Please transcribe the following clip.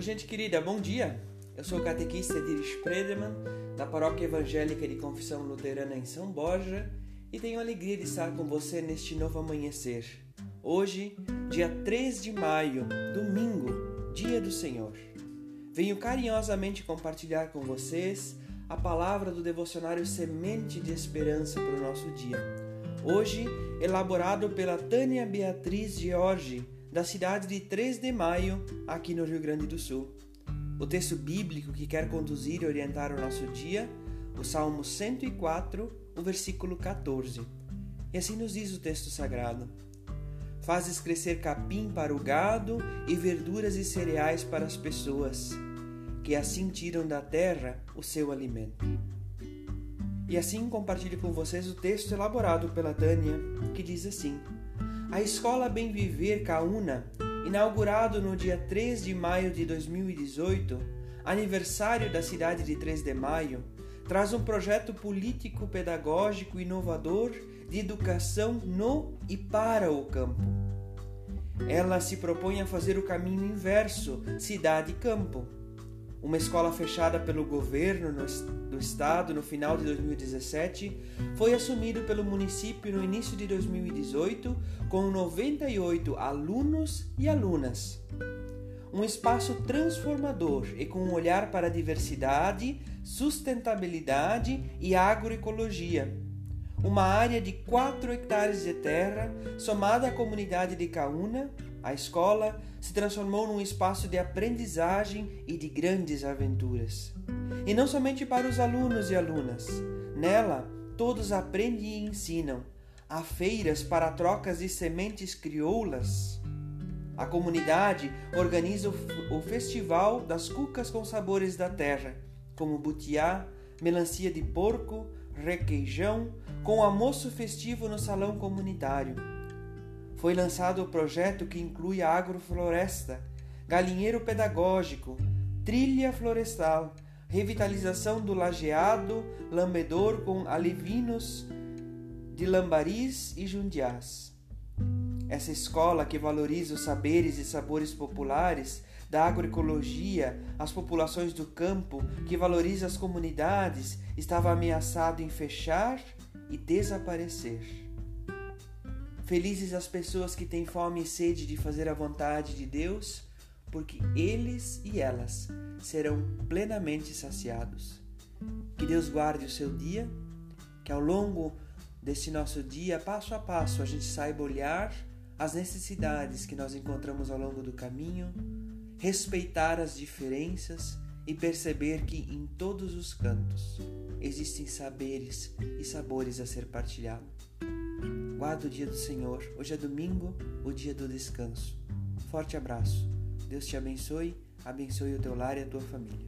gente querida, bom dia! Eu sou o catequista Edir Spredeman, da Paróquia Evangélica de Confissão Luterana em São Borja, e tenho a alegria de estar com você neste novo amanhecer. Hoje, dia 3 de maio, domingo, dia do Senhor. Venho carinhosamente compartilhar com vocês a palavra do devocionário Semente de Esperança para o nosso dia. Hoje, elaborado pela Tânia Beatriz George, da cidade de 3 de Maio, aqui no Rio Grande do Sul. O texto bíblico que quer conduzir e orientar o nosso dia, o Salmo 104, o versículo 14. E assim nos diz o texto sagrado: Fazes crescer capim para o gado e verduras e cereais para as pessoas, que assim tiram da terra o seu alimento. E assim compartilho com vocês o texto elaborado pela Tânia, que diz assim: a Escola Bem Viver Caúna, inaugurado no dia 3 de maio de 2018, aniversário da cidade de 3 de maio, traz um projeto político-pedagógico inovador de educação no e para o campo. Ela se propõe a fazer o caminho inverso, cidade-campo uma escola fechada pelo governo do estado no final de 2017 foi assumido pelo município no início de 2018 com 98 alunos e alunas. Um espaço transformador e com um olhar para a diversidade, sustentabilidade e agroecologia. Uma área de 4 hectares de terra, somada à comunidade de Caúna, a escola se transformou num espaço de aprendizagem e de grandes aventuras. E não somente para os alunos e alunas. Nela, todos aprendem e ensinam. Há feiras para trocas de sementes crioulas. A comunidade organiza o Festival das Cucas com Sabores da Terra, como butiá, melancia de porco, requeijão, com almoço festivo no salão comunitário foi lançado o projeto que inclui a agrofloresta, galinheiro pedagógico, trilha florestal, revitalização do lajeado, lambedor com alevinos de lambaris e jundiás. Essa escola que valoriza os saberes e sabores populares da agroecologia, as populações do campo, que valoriza as comunidades, estava ameaçado em fechar e desaparecer. Felizes as pessoas que têm fome e sede de fazer a vontade de Deus, porque eles e elas serão plenamente saciados. Que Deus guarde o seu dia, que ao longo desse nosso dia, passo a passo, a gente saiba olhar as necessidades que nós encontramos ao longo do caminho, respeitar as diferenças e perceber que em todos os cantos existem saberes e sabores a ser partilhados. Guarda o dia do Senhor. Hoje é domingo, o dia do descanso. Forte abraço. Deus te abençoe, abençoe o teu lar e a tua família.